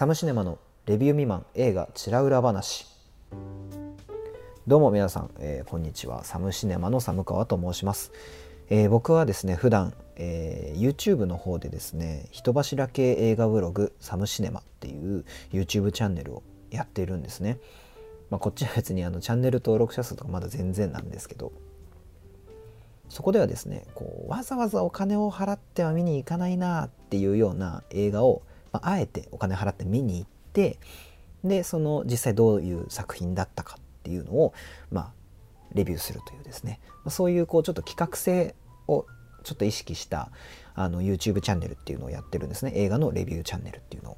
サムシネマのレビュー未満映画チラ裏話。どうも皆さん、えー、こんにちは。サムシネマの寒川と申します、えー、僕はですね普段、えー、YouTube の方でですね人柱系映画ブログサムシネマっていう YouTube チャンネルをやっているんですね。まあ、こっちは別にあのチャンネル登録者数とかまだ全然なんですけどそこではですねこうわざわざお金を払っては見に行かないなっていうような映画を、まあ、あえてお金払って見に行ってでその実際どういう作品だったかっていうのを、まあ、レビューするというですねまそういうこうちょっと企画性をちょっと意識したあの YouTube チャンネルっていうのをやってるんですね映画のレビューチャンネルっていうのを。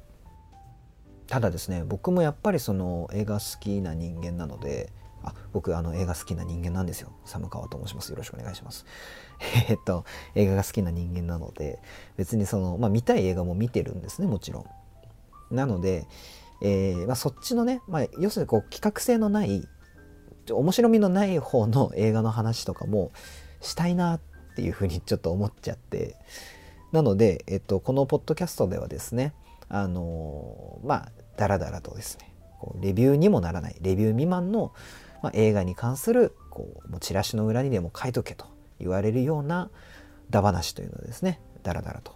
ただですね僕もやっぱりその映画好きな人間なのであ僕あの映画好きな人間なんですよ。寒川と申します。よろしくお願いします。えっと映画が好きな人間なので別にそのまあ見たい映画も見てるんですねもちろん。なので、えーまあ、そっちのね、まあ、要するにこう企画性のない面白みのない方の映画の話とかもしたいなっていうふうにちょっと思っちゃって。なので、えっと、このポッドキャストではですねあのまあダラダラとですねこうレビューにもならないレビュー未満の、まあ、映画に関するこうもうチラシの裏にでも書いとけと言われるようなダ話というのをですねダラダラと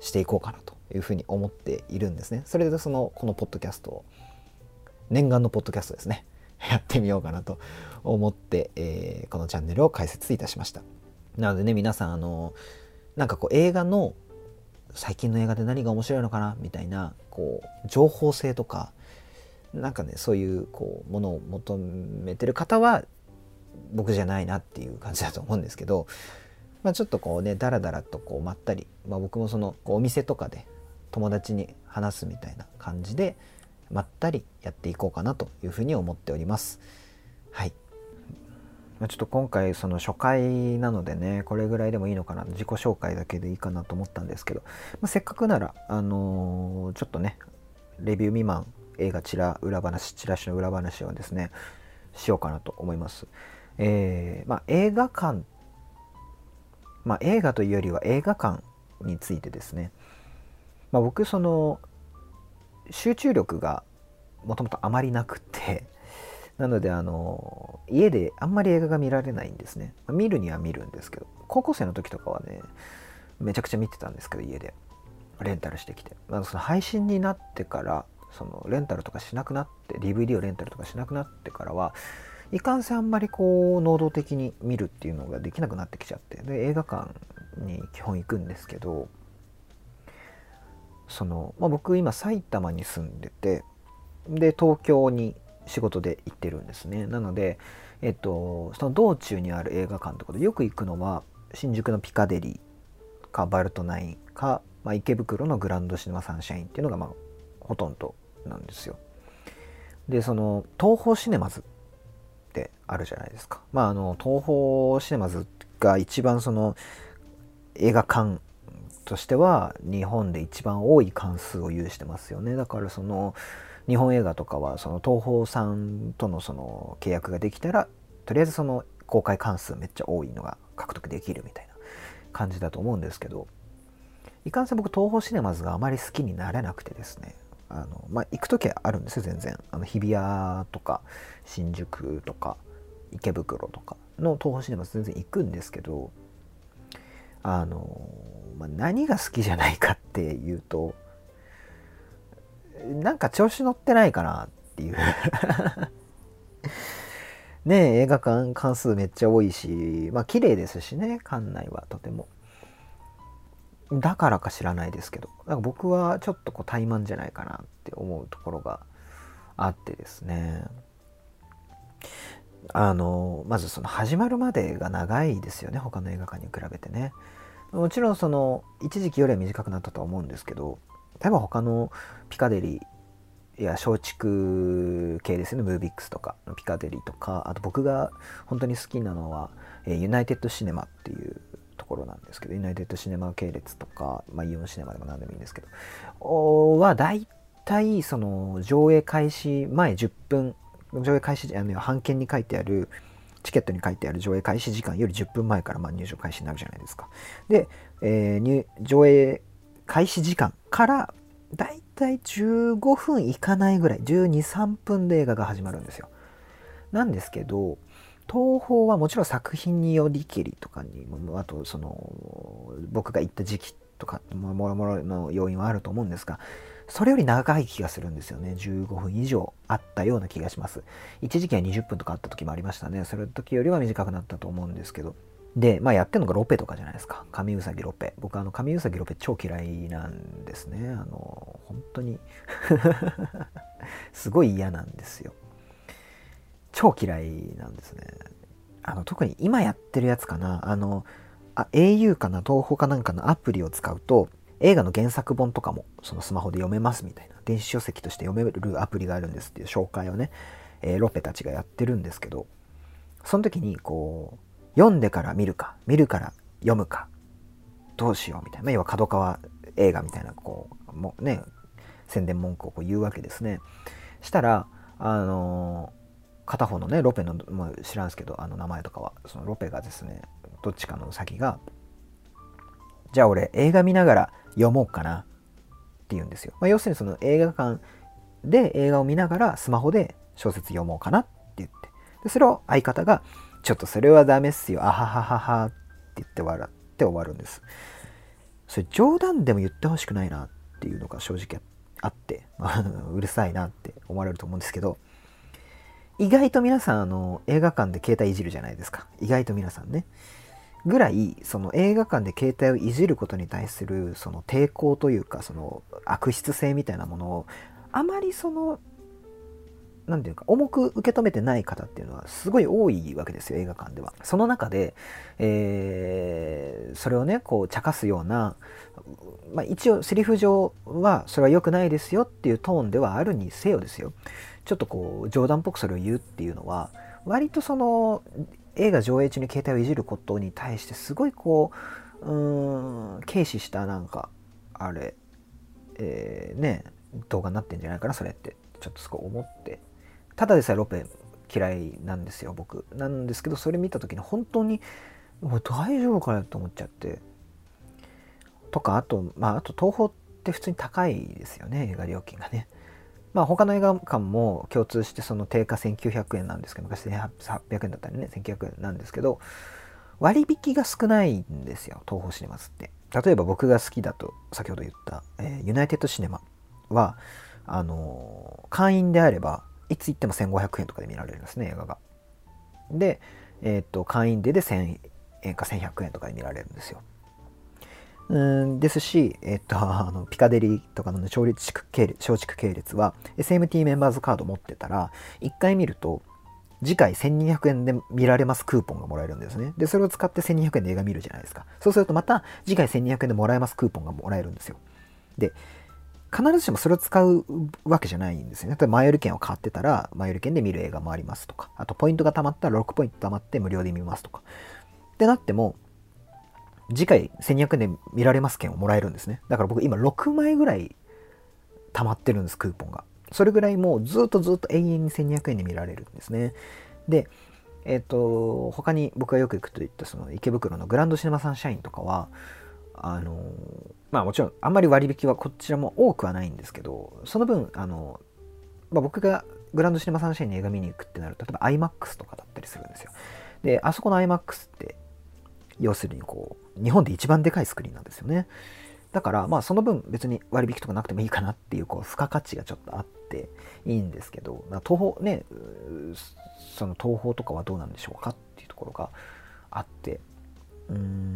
していこうかなというふうに思っているんですね。それでそのこのポッドキャストを念願のポッドキャストですね やってみようかなと思って、えー、このチャンネルを開設いたしました。なのでね皆さんあのなんかこう映画の最近の映画で何が面白いのかなみたいなこう情報性とかなんかねそういうこうものを求めてる方は僕じゃないなっていう感じだと思うんですけど、まあ、ちょっとこうねダラダラとこうまったり、まあ、僕もそのお店とかで友達に話すみたいな感じでまったりやっていこうかなというふうに思っております。はいちょっと今回その初回なのでねこれぐらいでもいいのかな自己紹介だけでいいかなと思ったんですけど、まあ、せっかくならあのー、ちょっとねレビュー未満映画チラ裏話チラシの裏話をですねしようかなと思います。えー、まあ、映画館まあ、映画というよりは映画館についてですね、まあ、僕その集中力がもともとあまりなくてなのであの家であんまり映画が見られないんですね。見るには見るんですけど高校生の時とかはねめちゃくちゃ見てたんですけど家で。レンタルしてきて、まあ、その配信になってからそのレンタルとかしなくなって DVD をレンタルとかしなくなってからはいかんせんあんまりこう能動的に見るっていうのができなくなってきちゃってで映画館に基本行くんですけどその、まあ、僕今埼玉に住んでてで東京に仕事で行ってるんですね。なのでえっとその道中にある映画館とかでよく行くのは新宿のピカデリーかバルトナインか、まあ、池袋のグランドシネマサンシャインっていうのがまあほとんどなんですよ。でその東宝シネマズってあるじゃないですか。まああの東宝シネマズが一番その映画館としては日本で一番多い関数を有してますよね。だからその日本映画とかはその東宝さんとのその契約ができたらとりあえずその公開関数めっちゃ多いのが獲得できるみたいな感じだと思うんですけどいかんせん僕東宝シネマズがあまり好きになれなくてですね。あのまあ行く時はあるんですよ全然。あの日比谷とか新宿とか池袋とかの東宝シネマズ全然行くんですけどあの、まあ、何が好きじゃないかっていうとなんか調子乗ってないかなっていう。ね映画館関数めっちゃ多いしまあ綺麗ですしね館内はとても。だからか知らないですけどなんか僕はちょっとこう怠慢じゃないかなって思うところがあってですね。あのまずその始まるまでが長いですよね他の映画館に比べてね。もちろんその一時期よりは短くなったとは思うんですけど例えば他のピカデリーや松竹系ですねムービックスとかのピカデリーとかあと僕が本当に好きなのは、えユナイテッドシネマっていうころなんですけどユナイテッドシネマ系列とか、まあ、イオンシネマでも何でもいいんですけどは大体その上映開始前10分上映開始あの版権に書いてあるチケットに書いてある上映開始時間より10分前からま入場開始になるじゃないですか。で、えー、上映開始時間からだいたい15分いかないぐらい123分で映画が始まるんですよなんですけど東宝はもちろん作品によりけりとかにあとその僕が行った時期とかもろもろの要因はあると思うんですがそれより長い気がするんですよね15分以上あったような気がします一時期は20分とかあった時もありましたねそれ時よりは短くなったと思うんですけどで、まあ、やってるのがロペとかじゃないですか。神うさぎロペ。僕、あの、神うさぎロペ超嫌いなんですね。あの、本当に すごい嫌なんですよ。超嫌いなんですね。あの、特に今やってるやつかな。あの、あ au かな、東宝かなんかのアプリを使うと、映画の原作本とかも、そのスマホで読めますみたいな、電子書籍として読めるアプリがあるんですっていう紹介をね、えー、ロペたちがやってるんですけど、その時に、こう、読んでから見るか、見るから読むか、どうしようみたいな、まあ要は角川映画みたいな、こう、もうね、宣伝文句をこう言うわけですね。したら、あの片方のね、ロペの、もう知らんすけど、あの名前とかは、そのロペがですね、どっちかの先が、じゃあ俺映画見ながら読もうかなって言うんですよ。まあ、要するにその映画館で映画を見ながらスマホで小説読もうかなって言って。で、それを相方が、ちょっとそれはダメっすよ。あははははって言って笑って終わるんです。それ冗談でも言ってほしくないなっていうのが正直あって、うるさいなって思われると思うんですけど、意外と皆さんあの映画館で携帯いじるじゃないですか。意外と皆さんね。ぐらいその映画館で携帯をいじることに対するその抵抗というかその悪質性みたいなものをあまりその何て言うか重く受け止めてない方っていうのはすごい多いわけですよ映画館では。その中で、えー、それをねこう茶化すような、まあ、一応セリフ上はそれは良くないですよっていうトーンではあるにせよですよ。ちょっとこう冗談っぽくそれを言うっていうのは割とその映画上映中に携帯をいじることに対してすごいこううん軽視したなんかあれ、えー、ね動画になってんじゃないかなそれって。ちょっとすごい思って。ただでさえロペ嫌いなんですよ僕。なんですけどそれ見た時に本当にもう大丈夫かなと思っちゃって。とかあとまああと東宝って普通に高いですよね映画料金がね。まあ他の映画館も共通してその定価1900円なんですけど昔1800円だったりね1900円なんですけど割引が少ないんですよ東宝シネマズって。例えば僕が好きだと先ほど言った、えー、ユナイテッドシネマはあのー、会員であればいつ行っても1500円とかで見られるんですね映画が。で、えー、っと会員デで1000円か1100円とかで見られるんですよ。うんですし、えっと、あのピカデリーとかの松竹系列松竹系列は SMT メンバーズカード持ってたら1回見ると次回1200円で見られますクーポンがもらえるんですね。で、それを使って1200円で映画見るじゃないですか。そうするとまた次回1200円でもらえますクーポンがもらえるんですよ。で、必ずしもそれを使うわけじゃないんですよね。例えばマイル券を買ってたら、マイル券で見る映画もありますとか、あとポイントが貯まったら6ポイント貯まって無料で見ますとか。ってなっても、次回1200円で見られます券をもらえるんですね。だから僕今6枚ぐらい貯まってるんです、クーポンが。それぐらいもうずっとずっと永遠に1200円で見られるんですね。で、えっ、ー、と、他に僕がよく行くと言ったその池袋のグランドシネマサンシャインとかは、あのまあもちろんあんまり割引はこちらも多くはないんですけどその分あの、まあ、僕がグランドシネマサンシャインに映画見に行くってなると例えば iMAX とかだったりするんですよ。であそこの iMAX って要するにこう日本で一番でかいスクリーンなんですよね。だからまあその分別に割引とかなくてもいいかなっていうこう付加価値がちょっとあっていいんですけど東宝ねその東宝とかはどうなんでしょうかっていうところがあって。うーん。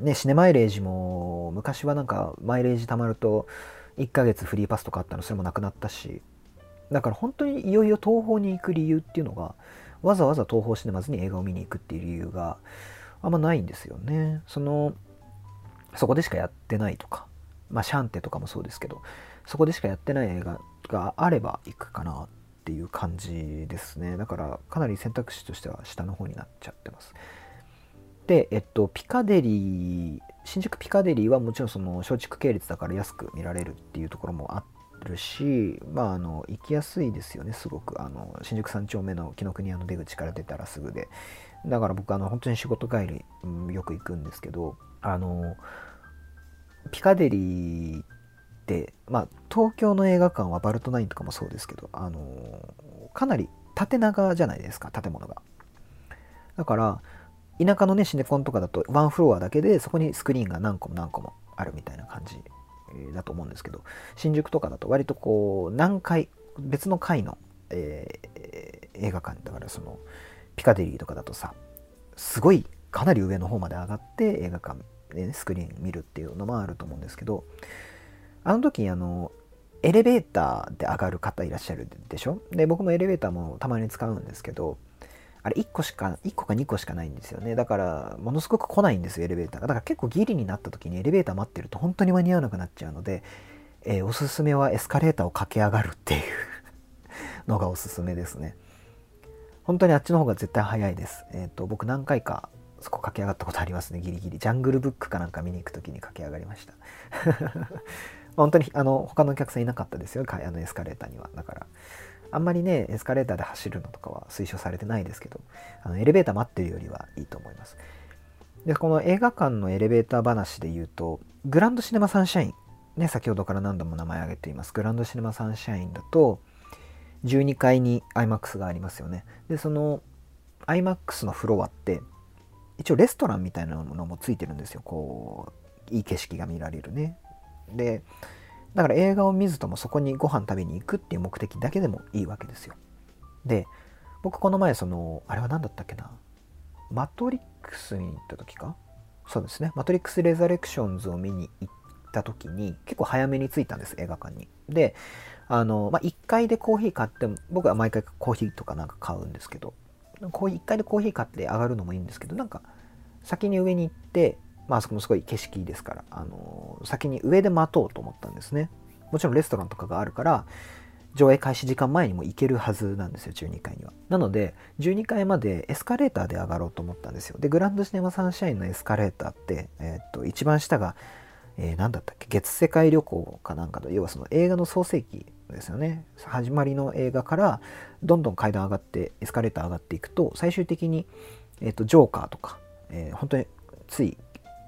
ね、シネマイレージも昔はなんかマイレージ貯まると1ヶ月フリーパスとかあったのそれもなくなったしだから本当にいよいよ東宝に行く理由っていうのがわざわざ東宝シネマズに映画を見に行くっていう理由があんまないんですよね。そのそこでしかやってないとかまあシャンテとかもそうですけどそこでしかやってない映画があれば行くかなっていう感じですね。だからかなり選択肢としては下の方になっちゃってます。で、えっと、ピカデリー、新宿ピカデリーはもちろんその松竹系列だから安く見られるっていうところもあるし、まあ、あの、行きやすいですよね、すごく。あの、新宿三丁目の紀ノ国屋の出口から出たらすぐで。だから僕、あの、本当に仕事帰り、うん、よく行くんですけど、あの、ピカデリーて、まあ、東京の映画館はバルトナインとかもそうですけど、あのかなり縦長じゃないですか建物が。だから田舎のねシネコンとかだとワンフロアだけでそこにスクリーンが何個も何個もあるみたいな感じだと思うんですけど新宿とかだと割とこう何階別の階の、えー、映画館だからそのピカデリーとかだとさすごいかなり上の方まで上がって映画館で、ね、スクリーン見るっていうのもあると思うんですけどあの時あのエレベーターで上がる方いらっしゃるでしょ？で僕もエレベーターもたまに使うんですけどあれ1個しか1個か2個しかないんですよね。だからものすごく来ないんですよエレベーターが。だから結構ギリになった時にエレベーター待ってると本当に間に合わなくなっちゃうので、えー、おすすめはエスカレーターを駆け上がるっていうのがおすすめですね。本当にあっちの方が絶対早いです。えっ、ー、と僕何回かそこ駆け上がったことありますねギリギリ。ジャングルブックかなんか見に行く時に駆け上がりました。本当にあの他のお客さんいなかったですよあのエスカレーターには。だからあんまりねエスカレーターで走るのとかは推奨されてないですけどあのエレベーター待ってるよりはいいと思います。でこの映画館のエレベーター話で言うとグランドシネマサンシャインね先ほどから何度も名前挙げていますグランドシネマサンシャインだと12階に IMAX がありますよね。でその IMAX のフロアって一応レストランみたいなものもついてるんですよ。こういい景色が見られるね。でだから映画を見ずともそこにご飯食べに行くっていう目的だけでもいいわけですよ。で僕この前そのあれは何だったっけな？マトリックスに行った時か？そうですね。マトリックス・レザレクションズを見に行った時に結構早めに着いたんです映画館に。であの、まあ、1階でコーヒー買っても僕は毎回コーヒーとかなんか買うんですけどコーヒー1階でコーヒー買って上がるのもいいんですけどなんか先に上に行ってまあそこもすごい景色ですから、あの先に上で待とうと思ったんですね。もちろんレストランとかがあるから、上映開始時間前にも行けるはずなんですよ、12階には。なので、12階までエスカレーターで上がろうと思ったんですよ。で、グランドシネマサンシャインのエスカレーターって、えー、っと、一番下が、えー、何だったっけ月世界旅行かなんかの、要はその映画の創世記ですよね。始まりの映画から、どんどん階段上がって、エスカレーター上がっていくと、最終的に、えー、っと、ジョーカーとか、えー、本当につい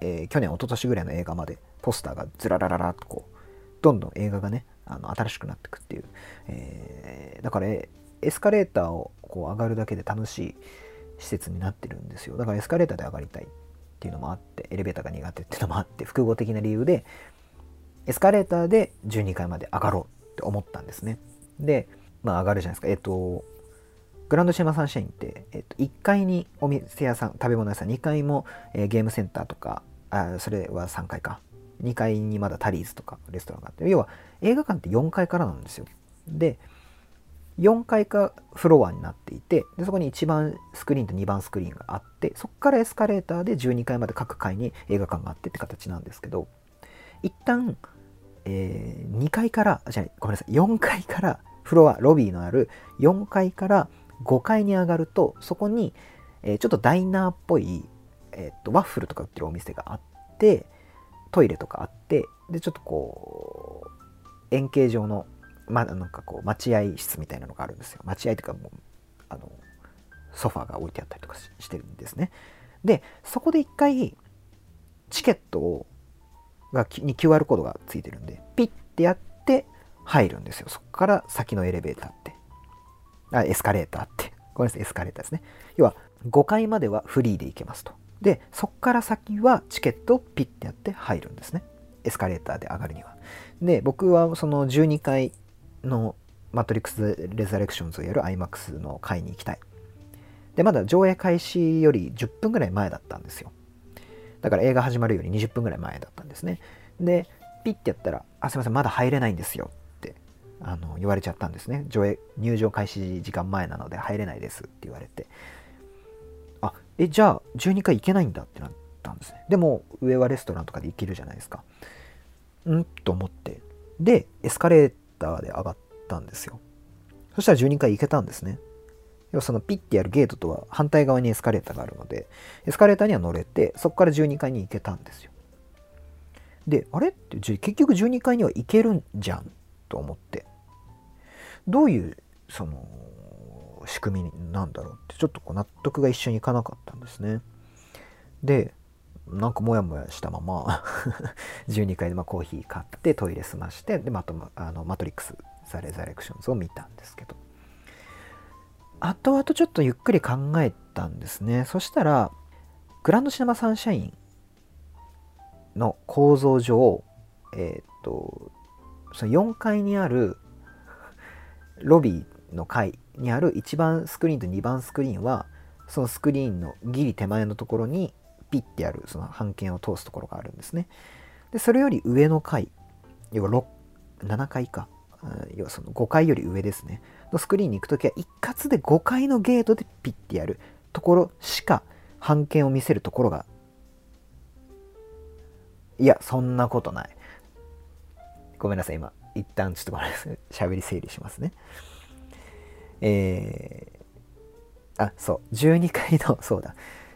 えー、去年一昨年ぐらいの映画までポスターがずららららっとこうどんどん映画がねあの新しくなっていくっていう、えー、だからエスカレーターをこう上がるだけで楽しい施設になってるんですよ。だからエスカレーターで上がりたいっていうのもあってエレベーターが苦手っていうのもあって複合的な理由でエスカレーターで12階まで上がろうって思ったんですね。でまあ上がるじゃないですか。えっ、とグランドシェマサンシャインって、えっと、1階にお店屋さん食べ物屋さん2階も、えー、ゲームセンターとかあそれは3階か。2階にまだタリーズとかレストランがあって要は映画館って4階からなんですよ。で4階かフロアになっていてでそこに1番スクリーンと2番スクリーンがあってそこからエスカレーターで12階まで各階に映画館があってって形なんですけど一旦、えー、2階からじゃごめんなさい。4階からフロアロビーのある4階から5階に上がるとそこに、えー、ちょっとダイナーっぽいえっと、ワッフルとか売ってるお店があってトイレとかあってでちょっとこう円形状の、ま、なんかこう待合室みたいなのがあるんですよ。待合というかもうあのソファーが置いてあったりとかしてるんですね。でそこで一回チケットをがに QR コードがついてるんでピッてやって入るんですよ。そこから先のエレベーターって。あエスカレーターって。ごめんなさいエスカレーターですね。要は5階まではフリーで行けますと。でそこから先はチケットをピッてやって入るんですね。エスカレーターで上がるには。で僕はその12階のマトリックス・レザレクションズをやる IMAX の階に行きたい。でまだ上映開始より10分ぐらい前だったんですよ。だから映画始まるより20分ぐらい前だったんですね。でピッてやったら「あすいませんまだ入れないんですよ」ってあの言われちゃったんですね。上映入場開始時間前なので入れないですって言われて。え、じゃあ12階行けないんだってなったんですね。でも上はレストランとかで行けるじゃないですか。ん？と思って。で、エスカレーターで上がったんですよ。そしたら12階行けたんですね。要はそのピッてやるゲートとは反対側にエスカレーターがあるので、エスカレーターには乗れて、そこから12階に行けたんですよ。で、あれ？って結局12階には行けるんじゃんと思って。どういうその仕組みなんだろうってちょっとこう納得が一緒にいかなかったんですね。でなんかモヤモヤしたまま 12階でまコーヒー買ってトイレ済ましてでまたあのマトリックス・ザ・レザレクションズを見たんですけど後々ちょっとゆっくり考えたんですねそしたらグランドシネマサンシャインの構造上えっ、とその4階にあるロビーの階にある1番スクリーンと2番スクリーンはそのスクリーンのギリ手前のところにピッてやるその半径を通すところがあるんですね。でそれより上の階要は7階か。要はその5階より上ですね。のスクリーンに行く時は一括で5階のゲートでピッてやる。ところしか半径を見せるところがいやそんなことない。ごめんなさい今。一旦ちょっとごめんなさい。喋り整理しますね。えー、あそう12階の そうだ。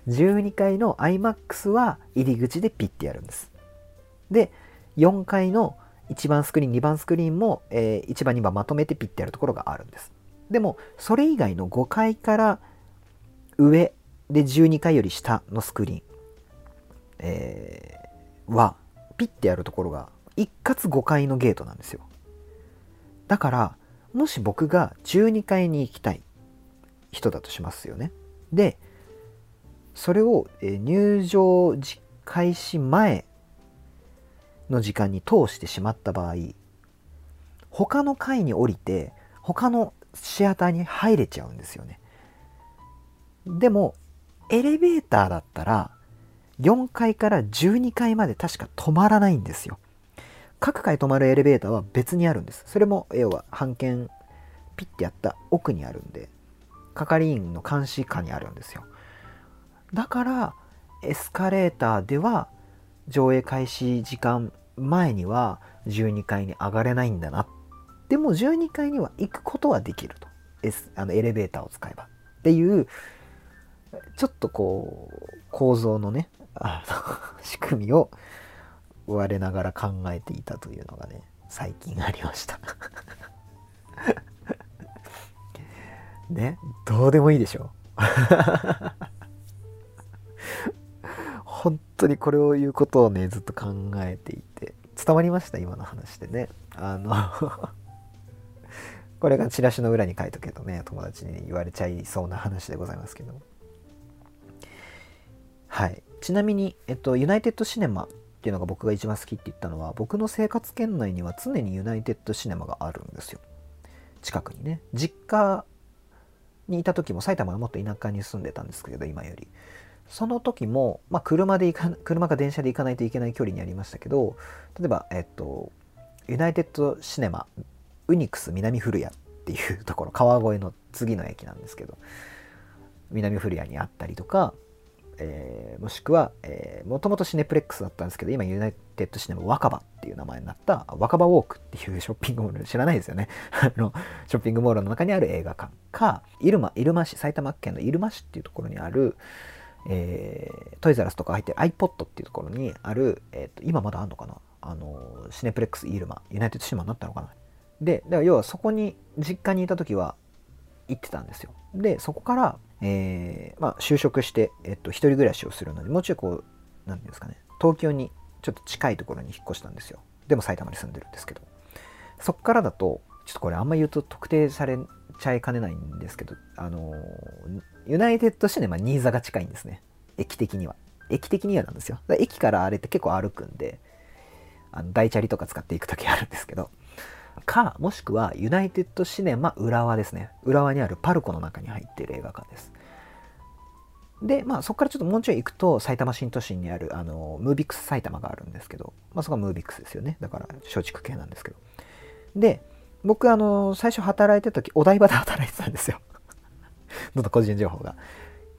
12階の iMAX は入り口でピッてやるんです。で4階の1番スクリーン2番スクリーンも、えー、1番2番まとめてピッてやるところがあるんです。でもそれ以外の5階から上で12階より下のスクリーン、えー、はピッてやるところが一括5階のゲートなんですよ。だからもし僕が12階に行きたい人だとしますよね。でそれを入場開始前の時間に通してしまった場合他の階に降りて他のシアターに入れちゃうんですよね。でもエレベーターだったら4階から12階まで確か止まらないんですよ。各階止まるエレベーターは別にあるんです。それも要は半券ピッてやった奥にあるんで係員の監視下にあるんですよ。だからエスカレーターでは上映開始時間前には12階に上がれないんだな。でも12階には行くことはできると、S、あのエレベーターを使えば。っていうちょっとこう構造のねあの 仕組みを我ながら考えていたというのがね最近ありました。ねどうでもいいでしょ 本当にこれを言うことをねずっと考えていて伝わりました？今の話でね。あの これがチラシの裏に書いとけとね友達に言われちゃいそうな話でございますけどはい。ちなみに、えっと、ユナイテッドシネマっていうのが僕が一番好きって言ったのは僕の生活圏内には常にユナイテッドシネマがあるんですよ。近くにね。実家にいた時も埼玉はもっと田舎に住んでたんですけど今より。その時も、まあ、車で行か車か電車で行かないといけない距離にありましたけど例えば、えっと、ユナイテッドシネマウニクス南古谷っていうところ川越の次の駅なんですけど南古谷にあったりとか、えー、もしくは、えー、もともとシネプレックスだったんですけど今ユナイテッドシネマ若葉っていう名前になった若葉ウォークっていうショッピングモール知らないですよね。あのショッピングモールの中にある映画館か入間入間市埼玉県の入間市っていうところにあるえー、トイザラスとか入ってる iPod っていうところにある、えーと、今まだあるのかな？あのシネプレックスイルマユナイテッドシネマになったのかな？でだから要はそこに実家にいた時は行ってたんですよ。でそこから、えー、まあ、就職して、えっと、一人暮らしをするのにもうちょいこう何て言うんですかね東京にちょっと近いところに引っ越したんですよ。でも埼玉に住んでるんですけど。そこからだとちょっとこれあんま言うと特定されちゃいかねないんですけどあのユナイテッドシネマ新座が近いんですね。駅的には。駅的にはなんですよ。駅からあれって結構歩くんであの大チャリとか使っていく時あるんですけど。かもしくはユナイテッドシネマ浦和ですね。浦和にあるパルコの中に入っている映画館です。でまあそこからちょっともうちょい行くと埼玉新都心にあるあのムービックス埼玉があるんですけど、まあ、そこはムービックスですよね。だから松竹系なんですけど。で僕あの最初働いてた時お台場で働いてたんですよ。どんどん個人情報が。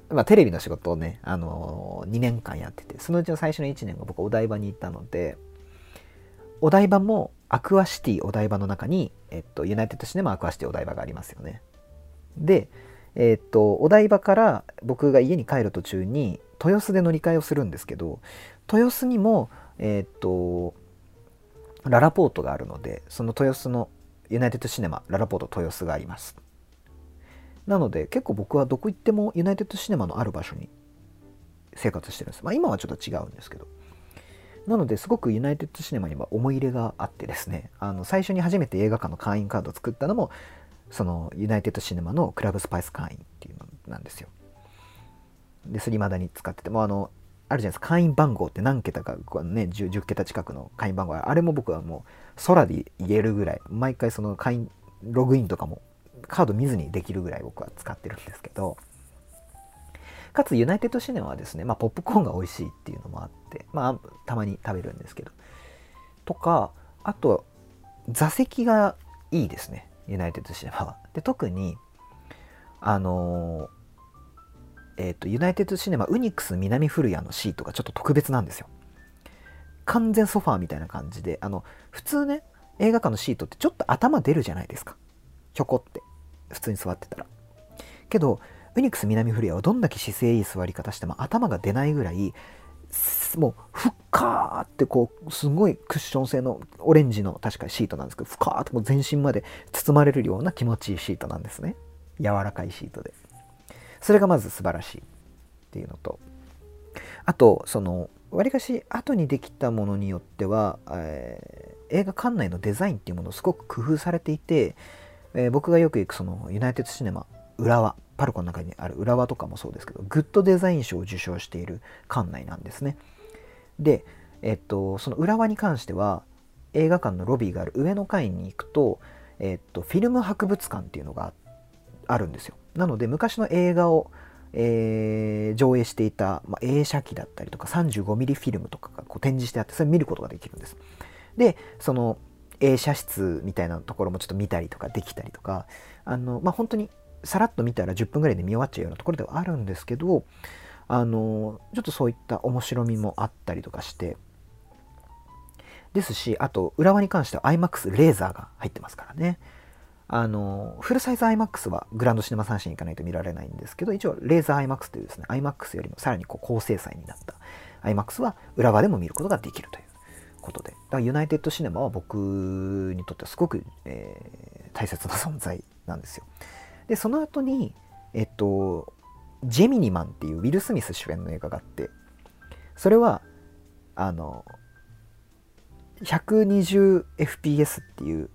まあ、テレビの仕事をね、あのー、2年間やってて、そのうちの最初の1年が僕お台場に行ったので、お台場もアクアシティお台場の中に、えっと、ユナイテッドシネマアクアシティお台場がありますよね。で、えっと、お台場から僕が家に帰る途中に、豊洲で乗り換えをするんですけど、豊洲にも、えっと、ララポートがあるので、その豊洲のユナイテッドシネマ、ララポート豊洲があります。なので結構僕はどこ行ってもユナイテッドシネマのある場所に生活してるんです。まあ今はちょっと違うんですけど。なのですごくユナイテッドシネマには思い入れがあってですね、あの最初に初めて映画館の会員カードを作ったのも、そのユナイテッドシネマのクラブスパイス会員っていうのなんですよ。で、それ未だに使ってて、もあの、あるじゃないですか、会員番号って何桁か、ね10、10桁近くの会員番号あれも僕はもう空で言えるぐらい、毎回その会員、ログインとかもカード見ずにできるぐらい僕は使ってるんですけど、かつユナイテッドシネマはですね、まあ、ポップコーンが美味しいっていうのもあって、まあ、たまに食べるんですけど。とか、あと、座席がいいですね、ユナイテッドシネマは。で、特に、あのえっ、ー、と、ユナイテッドシネマウニクス南古谷のシートがちょっと特別なんですよ。完全ソファーみたいな感じで、あの、普通ね、映画館のシートってちょっと頭出るじゃないですか。ひょこって。普通に座ってたら。けど、ウニクス南フリアはどんだけ姿勢いい座り方しても頭が出ないぐらいもうふっかーってこうすごいクッション性のオレンジの確かシートなんですけどふかーってもう全身まで包まれるような気持ちいいシートなんですね。柔らかいシートで。それがまず素晴らしいっていうのと。あとそのわりかし後にできたものによっては、えー、映画館内のデザインっていうものをすごく工夫されていて、えー、僕がよく行くそのユナイテッドシネマ浦和パルコの中にある浦和とかもそうですけどグッドデザイン賞を受賞している館内なんですね。で、えっと、その浦和に関しては映画館のロビーがある上の階に行くと、えっと、フィルム博物館っていうのがあるんですよ。なので昔の映画を、えー、上映していた、まあ、映写機だったりとか 35mm フィルムとかがこう展示してあってそれ見ることができるんです。でその映写室みたいなところもちょっと見たりとかできたりとかあの、まあ、本当にさらっと見たら10分ぐらいで見終わっちゃうようなところではあるんですけどあのちょっとそういった面白みもあったりとかしてですしあと浦和に関しては iMAX レーザーが入ってますからね。あのフルサイズ iMAX はグランドシネマ3ン行かないと見られないんですけど一応レーザー iMAX というですね iMAX よりもさらにこう高精細になった iMAX は裏側でも見ることができるということで。だからユナイテッドシネマは僕にとってはすごく、えー、大切な存在なんですよ。で、その後に、えっと、ジェミニマンっていうウィル・スミス主演の映画があって、それは、あの、120fps っていう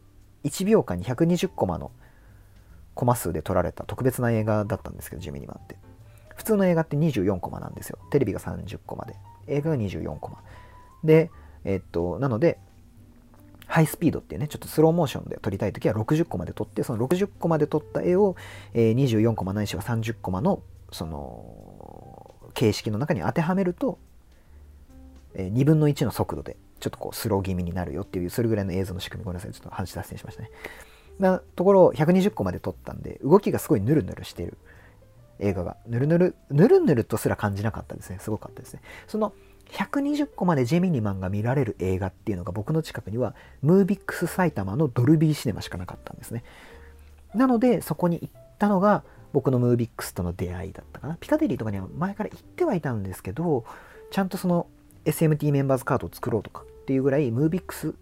1秒間に120コマのコマ数で撮られた特別な映画だったんですけど、ジェミニマンって。普通の映画って24コマなんですよ。テレビが30コマで。映画が24コマ。で、えっと、なので、ハイスピードっていうね、ちょっとスローモーションで撮りたいときは60コマで撮って、その60コマで撮った絵を、え、24コマないしは30コマの、その、形式の中に当てはめると、えー、2分の1の速度で、ちょっとこう、スロー気味になるよっていう、それぐらいの映像の仕組み、ごめんなさい、ちょっと話脱線しましたね。なところ、120コマで撮ったんで、動きがすごいヌルヌルしてる映画が、ヌルヌル、ヌルヌルとすら感じなかったですね。すごかったですね。その、120個までジェミニマンが見られる映画っていうのが僕の近くにはムービックス埼玉のドルビーシネマしかなかったんですね。なのでそこに行ったのが僕のムービックスとの出会いだったかな。ピカデリーとかには前から行ってはいたんですけど、ちゃんとその SMT メンバーズカードを作ろうとかっていうぐらいムービックス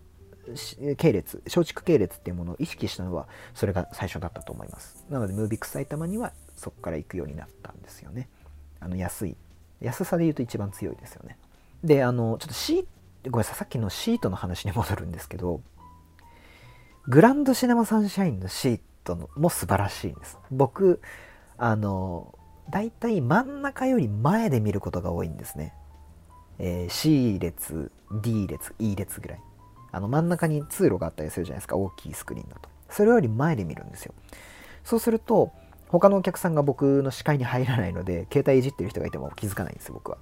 系列、松竹系列っていうものを意識したのはそれが最初だったと思います。なのでムービックス埼玉にはそこから行くようになったんですよね。あの安い。安さで言うと一番強いですよね。で、あの、ちょっとシー、ごめんなさい、さっきのシートの話に戻るんですけど、グランドシネマサンシャインのシートのも素晴らしいんです。僕、あの、大体真ん中より前で見ることが多いんですね。えー、C 列、D 列、E 列ぐらい。あの真ん中に通路があったりするじゃないですか、大きいスクリーンだと。それより前で見るんですよ。そうすると、他のお客さんが僕の視界に入らないので、携帯いじってる人がいても気づかないんですよ、僕は。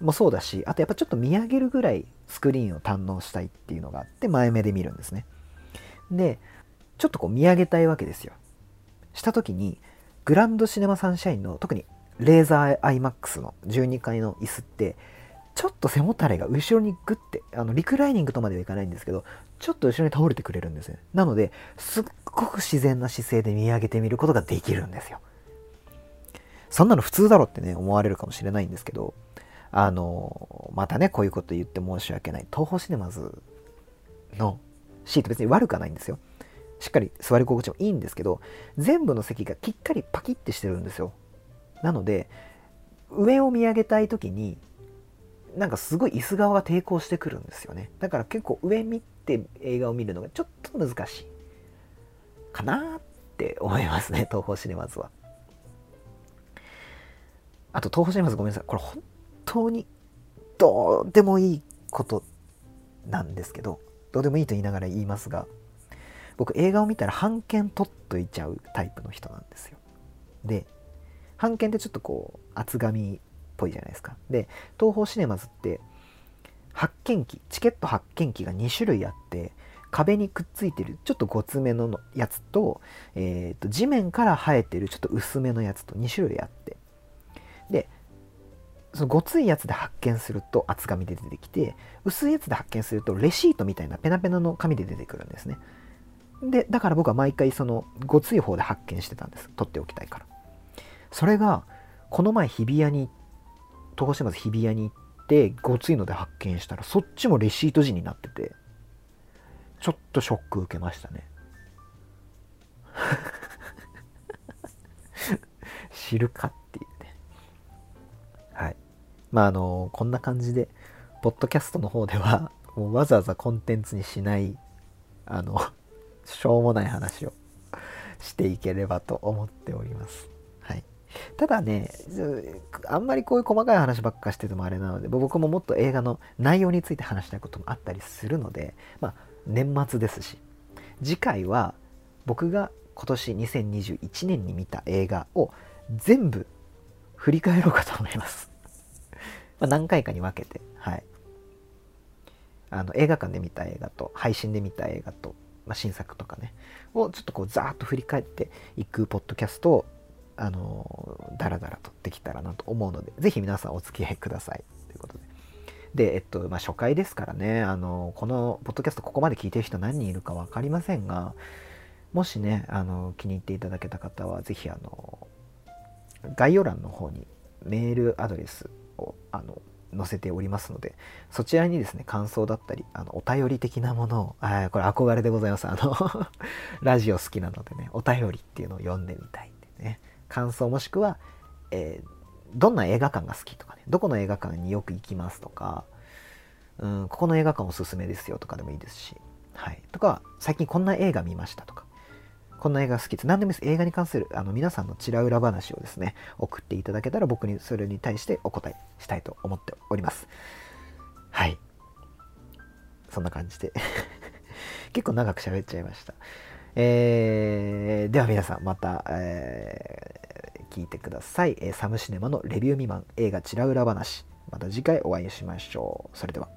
もそうだし、あとやっぱちょっと見上げるぐらいスクリーンを堪能したいっていうのがあって、前目で見るんですね。で、ちょっとこう見上げたいわけですよ。した時に、グランドシネマサンシャインの特にレーザー IMAX の12階の椅子って、ちょっと背もたれが後ろにグッて、あのリクライニングとまではいかないんですけど、ちょっと後ろに倒れてくれるんですね。なので、すっごく自然な姿勢で見上げてみることができるんですよ。そんなの普通だろってね、思われるかもしれないんですけど、あの、またね、こういうこと言って申し訳ない。東宝シネマズのシート別に悪くはないんですよ。しっかり座り心地もいいんですけど、全部の席がきっかりパキッてしてるんですよ。なので、上を見上げたい時になんかすごい椅子側が抵抗してくるんですよねだから結構上見て映画を見るのがちょっと難しいかなって思いますね東宝シネマズはあと東宝シネマズごめんなさいこれ本当にどうでもいいことなんですけどどうでもいいと言いながら言いますが僕映画を見たら半券取っといちゃうタイプの人なんですよ。で半券ってちょっとこう厚紙っぽいじゃないですか。で東宝シネマズって発見機チケット発見機が2種類あって壁にくっついてるちょっとごつめのやつと,、えーと、地面から生えてるちょっと薄めのやつと2種類あって。でそのごついやつで発見すると厚紙で出てきて薄いやつで発見するとレシートみたいなペナペナの紙で出てくるんですね。でだから僕は毎回そのごつい方で発見してたんです。取っておきたいから。それがこの前日比谷に東宝シネマズ日比谷に行ってごついので発見したらそっちもレシート時になっててちょっとショック受けましたね。知るかっていうまああのこんな感じでポッドキャストの方では もうわざわざコンテンツにしないあの しょうもない話を していければと思っておりますただね、あんまりこういう細かい話ばっかしててもあれなので、僕ももっと映画の内容について話したいこともあったりするので、まあ、年末ですし、次回は僕が今年2021年に見た映画を全部振り返ろうかと思います。まあ何回かに分けて、はい。あの映画館で見た映画と配信で見た映画と、まあ、新作とかねをちょっとこうザーッと振り返っていくポッドキャストをあのダラダラとできたらなと思うので是非皆さんお付き合いくださいということで。で、えっと、まあ、初回ですからね、あの、このポッドキャストここまで聞いてる人何人いるか分かりませんが、もしね、あの、気に入っていただけた方は、是非あの、概要欄の方にメールアドレスを、あの、載せておりますので、そちらにですね、感想だったり、あの、お便り的なものを、あこれ憧れでございます。あの ラジオ好きなのでね、お便りっていうのを読んでみたいんでね。感想もしくは、えー、どんな映画館が好きとかね、どこの映画館によく行きますとか、うん、ここの映画館おすすめですよとかでもいいですし、はい。とか、最近こんな映画見ましたとか、こんな映画好きです。何でもいいです。映画に関す。るあの皆さんのちら裏話をです。ね、送っていただけたら僕にそれに対してお答えしたいと思っております。はい。そんな感じで結構長く喋っちゃいました。えー、では皆さんまた、えー、聞いてください、え、サムシネマのレビュー未満映画チラウラ話また次回お会いしましょうそれでは